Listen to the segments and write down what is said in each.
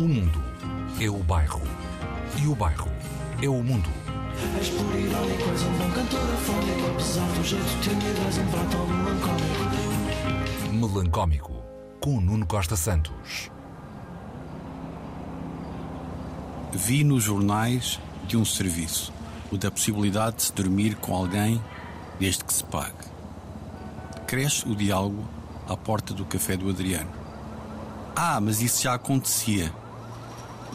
O mundo é o bairro. E o bairro é o mundo. És por irónico, és um bom cantor afónico Apesar do jeito tímido, és um prato melancólico Melancómico, com Nuno Costa Santos. Vi nos jornais de um serviço, o da possibilidade de se dormir com alguém desde que se pague. Cresce o diálogo à porta do café do Adriano. Ah, mas isso já acontecia.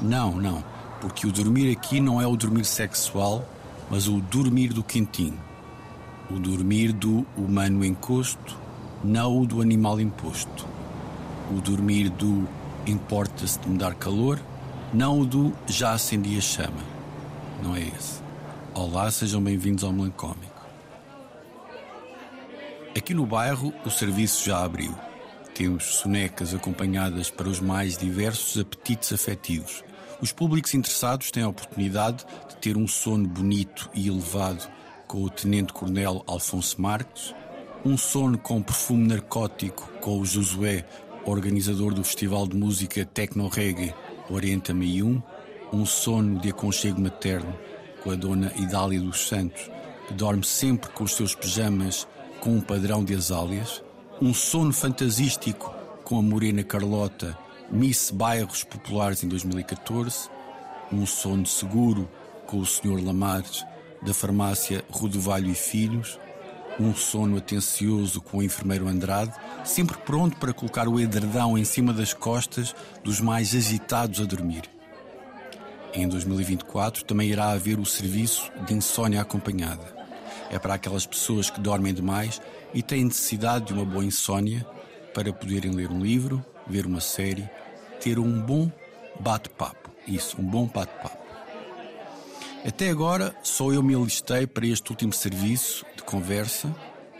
Não, não, porque o dormir aqui não é o dormir sexual, mas o dormir do quentinho. O dormir do humano encosto, não o do animal imposto. O dormir do importa-se de me dar calor, não o do já acendi a chama. Não é esse. Olá, sejam bem-vindos ao Melancómico. Aqui no bairro o serviço já abriu. Temos sonecas acompanhadas para os mais diversos apetites afetivos. Os públicos interessados têm a oportunidade de ter um sono bonito e elevado com o Tenente-Coronel Alfonso Marques, um sono com perfume narcótico com o Josué, organizador do Festival de Música Tecno Reggae Orienta-me um, um sono de aconchego materno com a Dona Idália dos Santos, que dorme sempre com os seus pijamas com um padrão de azálias, um sono fantasístico com a Morena Carlota, Miss Bairros Populares em 2014, um sono seguro com o Sr. Lamares, da farmácia Rodovalho e Filhos, um sono atencioso com o enfermeiro Andrade, sempre pronto para colocar o edredão em cima das costas dos mais agitados a dormir. Em 2024 também irá haver o serviço de insônia acompanhada. É para aquelas pessoas que dormem demais e têm necessidade de uma boa insônia para poderem ler um livro, ver uma série, ter um bom bate-papo. Isso, um bom bate-papo. Até agora, só eu me alistei para este último serviço de conversa,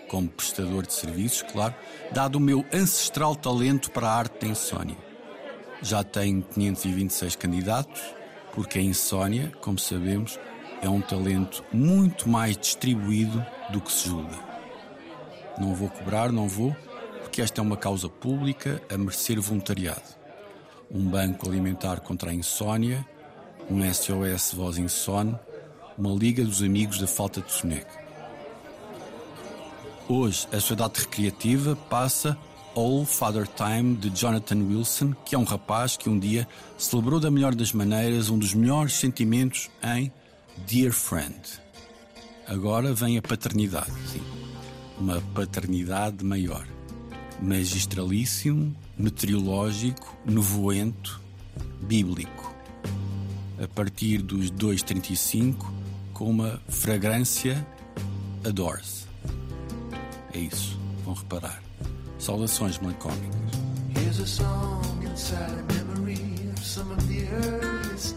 como prestador de serviços, claro, dado o meu ancestral talento para a arte da insónia. Já tenho 526 candidatos, porque a insónia, como sabemos, é um talento muito mais distribuído do que se julga. Não vou cobrar, não vou, porque esta é uma causa pública a merecer voluntariado. Um banco alimentar contra a insónia, um SOS Voz Insone, uma Liga dos Amigos da Falta de Soneca. Hoje, a Sociedade Recreativa passa All Father Time de Jonathan Wilson, que é um rapaz que um dia celebrou da melhor das maneiras um dos melhores sentimentos em Dear Friend. Agora vem a paternidade, sim. Uma paternidade maior. Magistralíssimo, meteorológico, nevoento, bíblico. A partir dos 2.35, com uma fragrância adores. É isso, vão reparar. Saudações melancólicas. Here's a song inside a memory of some of the earliest